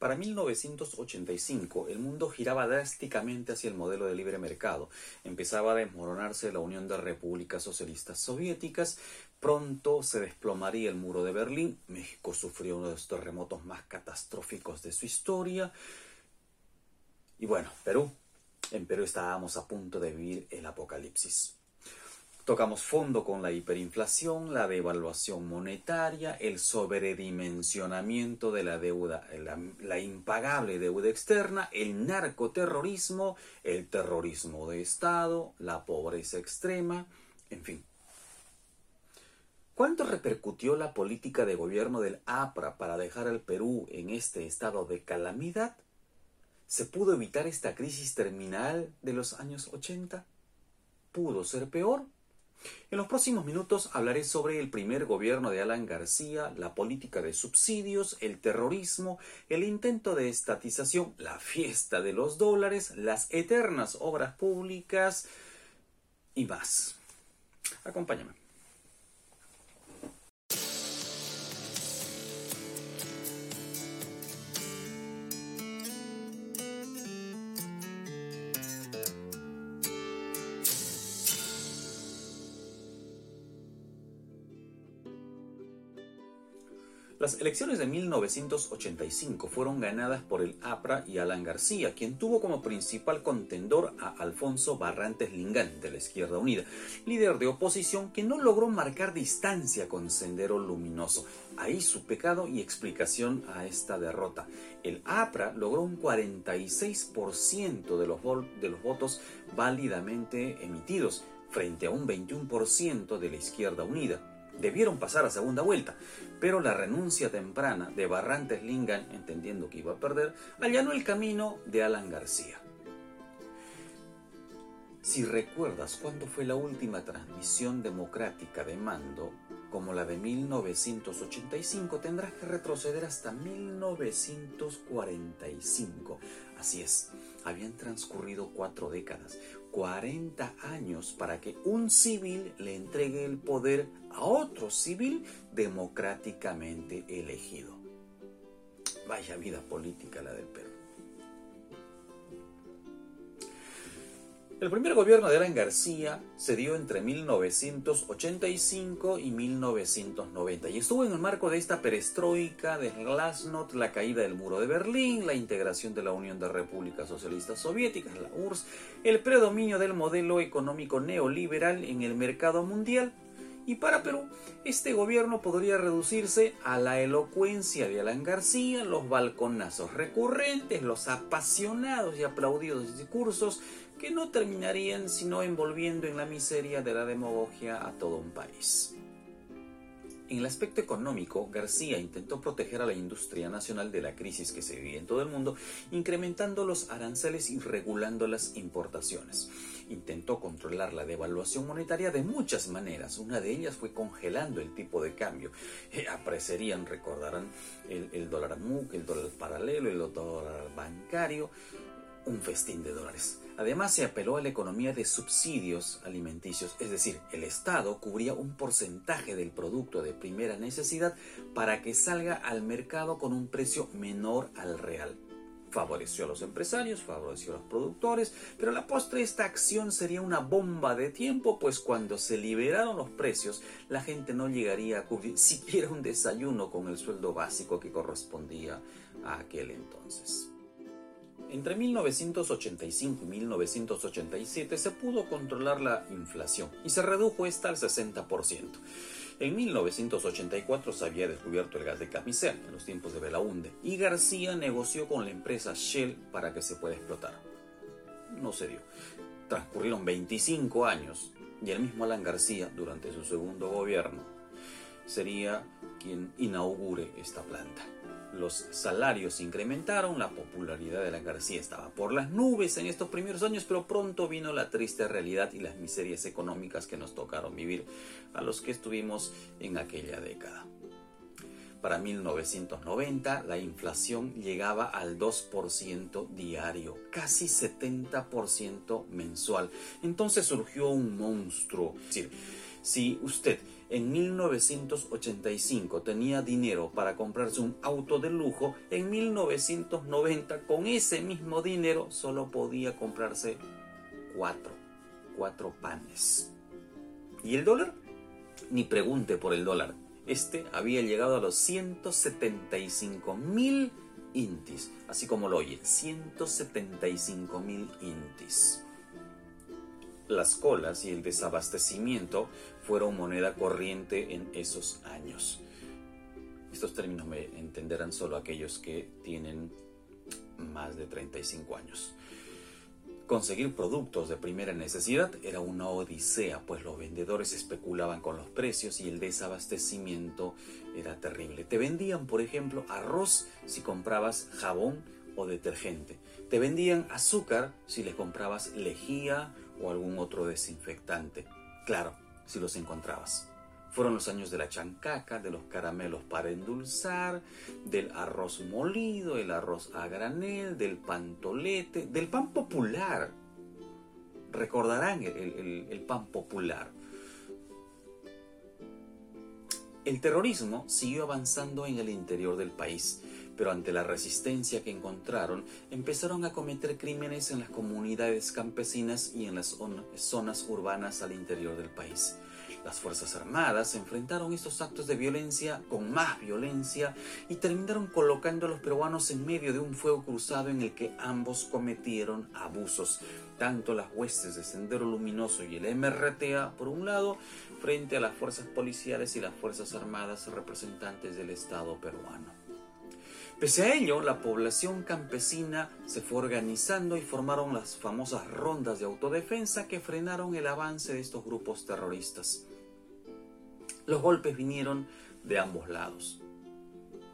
Para 1985, el mundo giraba drásticamente hacia el modelo de libre mercado. Empezaba a desmoronarse la Unión de Repúblicas Socialistas Soviéticas. Pronto se desplomaría el muro de Berlín. México sufrió uno de los terremotos más catastróficos de su historia. Y bueno, Perú. En Perú estábamos a punto de vivir el apocalipsis. Tocamos fondo con la hiperinflación, la devaluación monetaria, el sobredimensionamiento de la deuda, la, impagable deuda externa, el narcoterrorismo, el terrorismo de Estado, la pobreza extrema, en fin. ¿Cuánto repercutió la política de gobierno del APRA para dejar al Perú en este estado de calamidad? ¿Se pudo evitar esta crisis terminal de los años 80? ¿Pudo ser peor? En los próximos minutos hablaré sobre el primer gobierno de Alan García, la política de subsidios, el terrorismo, el intento de estatización, la fiesta de los dólares, las eternas obras públicas y más. Acompáñame. Las elecciones de 1985 fueron ganadas por el APRA y Alan García, quien tuvo como principal contendor a Alfonso Barrantes Lingán, de la Izquierda Unida, líder de oposición que no logró marcar distancia con Sendero Luminoso. Ahí su pecado y explicación a esta derrota. El APRA logró un 46% de los, de los votos válidamente emitidos, frente a un 21% de la Izquierda Unida debieron pasar a segunda vuelta, pero la renuncia temprana de Barrantes Lingan, entendiendo que iba a perder, allanó el camino de Alan García. Si recuerdas cuándo fue la última transmisión democrática de mando, como la de 1985, tendrás que retroceder hasta 1945. Así es, habían transcurrido cuatro décadas, 40 años para que un civil le entregue el poder a otro civil democráticamente elegido. Vaya vida política la del Perú. El primer gobierno de Alan García se dio entre 1985 y 1990 y estuvo en el marco de esta perestroika de Glasnost, la caída del muro de Berlín, la integración de la Unión de Repúblicas Socialistas Soviéticas, la URSS, el predominio del modelo económico neoliberal en el mercado mundial. Y para Perú, este gobierno podría reducirse a la elocuencia de Alan García, los balconazos recurrentes, los apasionados y aplaudidos discursos que no terminarían sino envolviendo en la miseria de la demagogia a todo un país. En el aspecto económico, García intentó proteger a la industria nacional de la crisis que se vivía en todo el mundo, incrementando los aranceles y regulando las importaciones. Intentó controlar la devaluación monetaria de muchas maneras. Una de ellas fue congelando el tipo de cambio. Eh, apreciarían, recordarán, el, el dólar MUC, el dólar paralelo, el dólar bancario, un festín de dólares. Además, se apeló a la economía de subsidios alimenticios, es decir, el Estado cubría un porcentaje del producto de primera necesidad para que salga al mercado con un precio menor al real. Favoreció a los empresarios, favoreció a los productores, pero la postre esta acción sería una bomba de tiempo, pues cuando se liberaron los precios, la gente no llegaría a cubrir siquiera un desayuno con el sueldo básico que correspondía a aquel entonces. Entre 1985 y 1987 se pudo controlar la inflación y se redujo esta al 60%. En 1984 se había descubierto el gas de camisea en los tiempos de Belaunde y García negoció con la empresa Shell para que se pueda explotar. No se dio. Transcurrieron 25 años y el mismo Alan García, durante su segundo gobierno, sería quien inaugure esta planta los salarios incrementaron, la popularidad de la García estaba por las nubes en estos primeros años, pero pronto vino la triste realidad y las miserias económicas que nos tocaron vivir a los que estuvimos en aquella década. Para 1990 la inflación llegaba al 2% diario, casi 70% mensual. Entonces surgió un monstruo. Es decir, Si usted en 1985 tenía dinero para comprarse un auto de lujo, en 1990 con ese mismo dinero solo podía comprarse cuatro, cuatro panes. ¿Y el dólar? Ni pregunte por el dólar. Este había llegado a los 175 mil intis, así como lo oye, 175 mil intis. Las colas y el desabastecimiento fueron moneda corriente en esos años. Estos términos me entenderán solo aquellos que tienen más de 35 años. Conseguir productos de primera necesidad era una odisea, pues los vendedores especulaban con los precios y el desabastecimiento era terrible. Te vendían, por ejemplo, arroz si comprabas jabón o detergente. Te vendían azúcar si le comprabas lejía o algún otro desinfectante. Claro, si los encontrabas. Fueron los años de la chancaca, de los caramelos para endulzar, del arroz molido, el arroz a granel, del pantolete, del pan popular. Recordarán el, el pan popular. El terrorismo siguió avanzando en el interior del país, pero ante la resistencia que encontraron, empezaron a cometer crímenes en las comunidades campesinas y en las zonas urbanas al interior del país. Las Fuerzas Armadas enfrentaron estos actos de violencia con más violencia y terminaron colocando a los peruanos en medio de un fuego cruzado en el que ambos cometieron abusos, tanto las huestes de Sendero Luminoso y el MRTA por un lado, frente a las fuerzas policiales y las Fuerzas Armadas representantes del Estado peruano. Pese a ello, la población campesina se fue organizando y formaron las famosas rondas de autodefensa que frenaron el avance de estos grupos terroristas. Los golpes vinieron de ambos lados.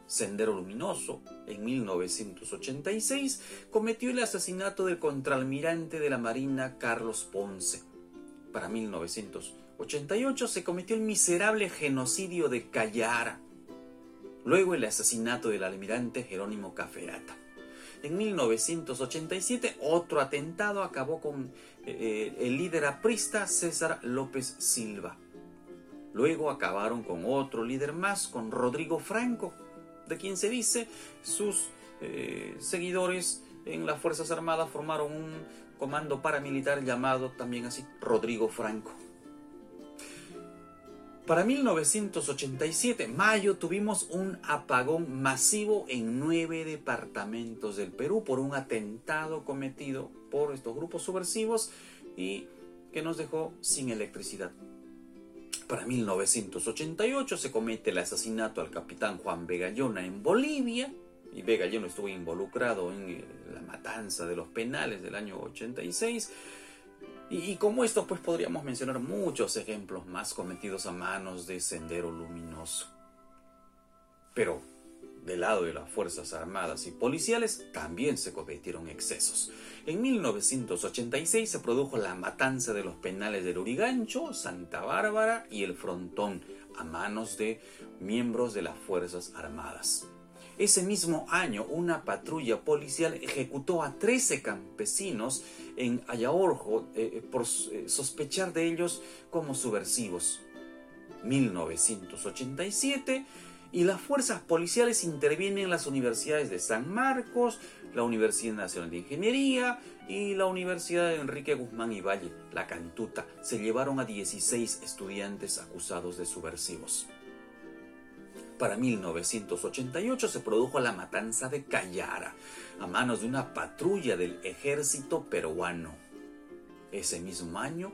Sendero Luminoso, en 1986, cometió el asesinato del contraalmirante de la Marina Carlos Ponce. Para 1988 se cometió el miserable genocidio de Cayara luego el asesinato del almirante Jerónimo Caferata. En 1987 otro atentado acabó con eh, el líder aprista César López Silva. Luego acabaron con otro líder más, con Rodrigo Franco, de quien se dice sus eh, seguidores en las Fuerzas Armadas formaron un comando paramilitar llamado también así Rodrigo Franco. Para 1987, mayo, tuvimos un apagón masivo en nueve departamentos del Perú por un atentado cometido por estos grupos subversivos y que nos dejó sin electricidad. Para 1988 se comete el asesinato al capitán Juan Vegallona en Bolivia y Vegallona estuvo involucrado en la matanza de los penales del año 86 y, como esto, pues podríamos mencionar muchos ejemplos más cometidos a manos de Sendero Luminoso. Pero del lado de las Fuerzas Armadas y Policiales también se cometieron excesos. En 1986 se produjo la matanza de los penales del Urigancho, Santa Bárbara y el Frontón a manos de miembros de las Fuerzas Armadas. Ese mismo año, una patrulla policial ejecutó a 13 campesinos en Ayaorjo eh, eh, por eh, sospechar de ellos como subversivos. 1987 y las fuerzas policiales intervienen en las universidades de San Marcos, la Universidad Nacional de Ingeniería y la Universidad de Enrique Guzmán y Valle, la Cantuta. Se llevaron a 16 estudiantes acusados de subversivos. Para 1988 se produjo la matanza de Cayara a manos de una patrulla del ejército peruano. Ese mismo año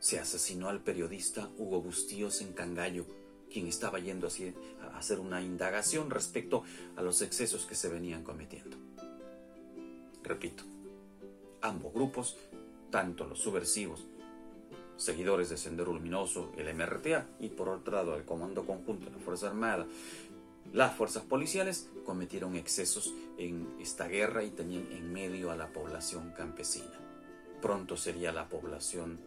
se asesinó al periodista Hugo Bustíos en Cangallo, quien estaba yendo a hacer una indagación respecto a los excesos que se venían cometiendo. Repito, ambos grupos, tanto los subversivos seguidores de Sendero Luminoso, el MRTA, y por otro lado el Comando Conjunto de la Fuerza Armada, las fuerzas policiales cometieron excesos en esta guerra y tenían en medio a la población campesina. Pronto sería la población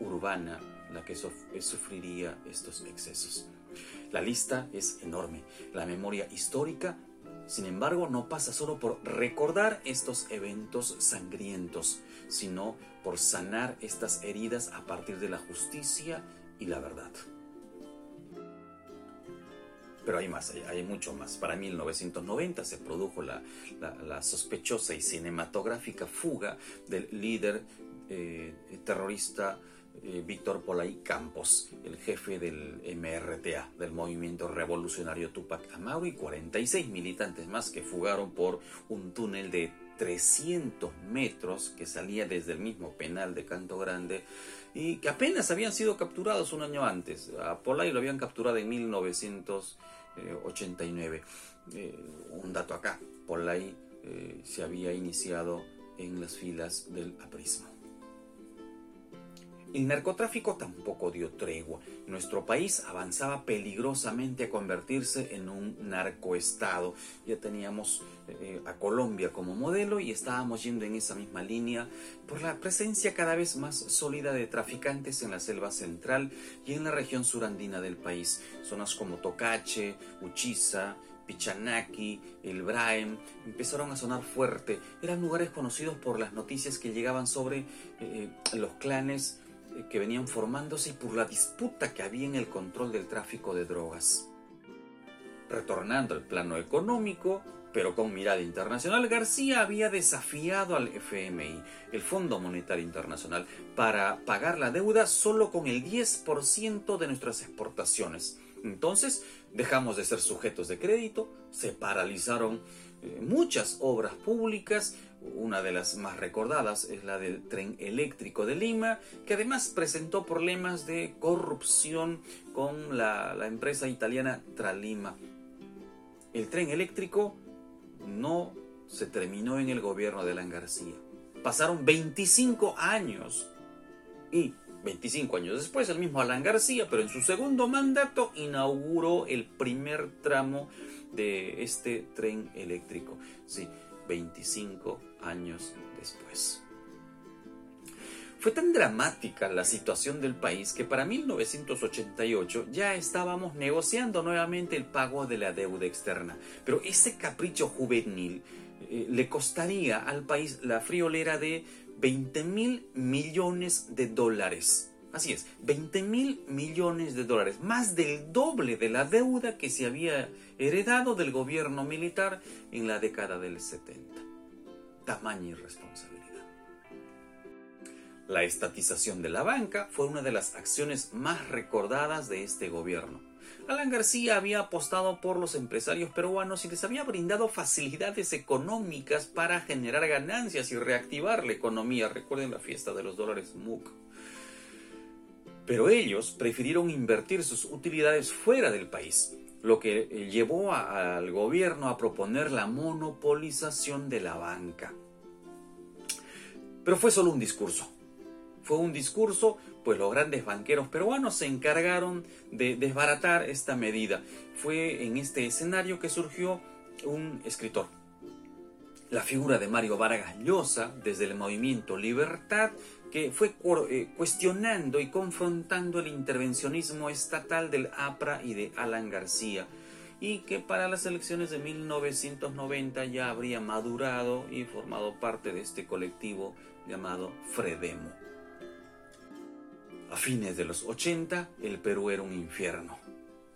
urbana la que sufriría estos excesos. La lista es enorme. La memoria histórica, sin embargo, no pasa solo por recordar estos eventos sangrientos, sino por sanar estas heridas a partir de la justicia y la verdad. Pero hay más, hay, mucho más. Para 1990 se produjo la, sospechosa y cinematográfica fuga del líder eh, terrorista eh, Víctor Polay Campos, el jefe del MRTA, del Movimiento Revolucionario Tupac Amaru, y 46 militantes más que fugaron por un túnel de 300 metros que salía desde el mismo penal de Canto Grande y que apenas habían sido capturados un año antes. A Polay lo habían capturado en 1989. Eh, un dato acá, Polay eh, se había iniciado en las filas del aprismo. El narcotráfico tampoco dio tregua. Nuestro país avanzaba peligrosamente a convertirse en un narcoestado. Ya teníamos eh, a Colombia como modelo y estábamos yendo en esa misma línea por la presencia cada vez más sólida de traficantes en la selva central y en la región surandina del país. Zonas como Tocache, Uchiza, Pichanaki, el Braem, empezaron a sonar fuerte. Eran lugares conocidos por las noticias que llegaban sobre eh, los clanes eh, que venían formándose por la disputa que había en el control del tráfico de drogas. Retornando al plano económico, pero con mirada internacional, García había desafiado al FMI, el Fondo Monetario Internacional, para pagar la deuda solo con el 10% de nuestras exportaciones. Entonces, dejamos de ser sujetos de crédito, se paralizaron muchas obras públicas, una de las más recordadas es la del tren eléctrico de Lima, que además presentó problemas de corrupción con la, empresa italiana Tralima. El tren eléctrico no se terminó en el gobierno de Alan García. Pasaron 25 años y 25 años después el mismo Alan García, pero en su segundo mandato inauguró el primer tramo de este tren eléctrico. Sí, 25 años después. Fue tan dramática la situación del país que para 1988 ya estábamos negociando nuevamente el pago de la deuda externa. Pero ese capricho juvenil eh, le costaría al país la friolera de 20 mil millones de dólares. Así es, 20 mil millones de dólares, más del doble de la deuda que se había heredado del gobierno militar en la década del 70. Tamaña irresponsabilidad. La estatización de la banca fue una de las acciones más recordadas de este gobierno. Alan García había apostado por los empresarios peruanos y les había brindado facilidades económicas para generar ganancias y reactivar la economía. Recuerden la fiesta de los dólares MUC. Pero ellos prefirieron invertir sus utilidades fuera del país, lo que eh, llevó al gobierno a proponer la monopolización de la banca. Pero fue solo un discurso. Fue un discurso, pues los grandes banqueros peruanos se encargaron de desbaratar esta medida. Fue en este escenario que surgió un escritor, la figura de Mario Vargas Llosa desde el movimiento Libertad que fue eh, cuestionando y confrontando el intervencionismo estatal del APRA y de Alan García, y que para las elecciones de 1990 ya habría madurado y formado parte de este colectivo llamado Fredemo. A fines de los 80, el Perú era un infierno.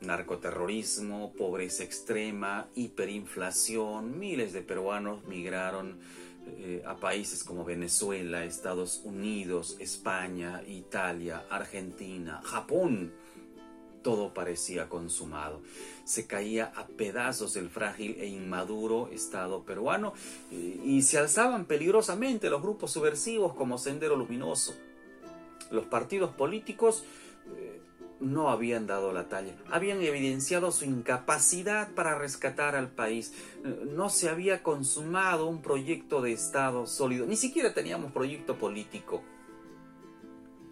Narcoterrorismo, pobreza extrema, hiperinflación, miles de peruanos migraron eh, a países como Venezuela, Estados Unidos, España, Italia, Argentina, Japón, todo parecía consumado. Se caía a pedazos el frágil e inmaduro Estado peruano eh, y se alzaban peligrosamente los grupos subversivos como Sendero Luminoso. Los partidos políticos eh, no habían dado la talla, habían evidenciado su incapacidad para rescatar al país. No se había consumado un proyecto de Estado sólido, ni siquiera teníamos proyecto político.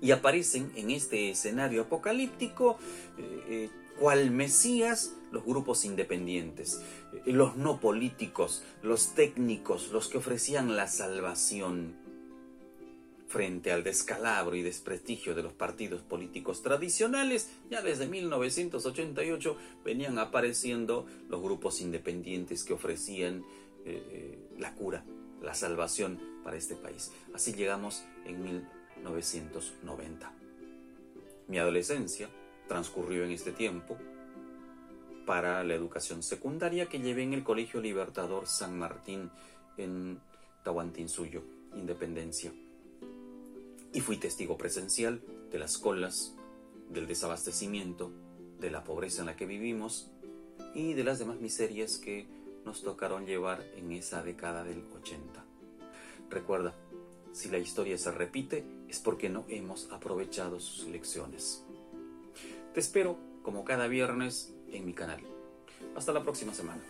Y aparecen en este escenario apocalíptico, eh, eh, cual Mesías, los grupos independientes, eh, los no políticos, los técnicos, los que ofrecían la salvación frente al descalabro y desprestigio de los partidos políticos tradicionales, ya desde 1988 venían apareciendo los grupos independientes que ofrecían eh, eh, la cura, la salvación para este país. Así llegamos en 1990. Mi adolescencia transcurrió en este tiempo para la educación secundaria que llevé en el Colegio Libertador San Martín en Tahuantinsuyo, Independencia. Y fui testigo presencial de las colas, del desabastecimiento, de la pobreza en la que vivimos y de las demás miserias que nos tocaron llevar en esa década del 80. Recuerda, si la historia se repite es porque no hemos aprovechado sus lecciones. Te espero, como cada viernes, en mi canal. Hasta la próxima semana.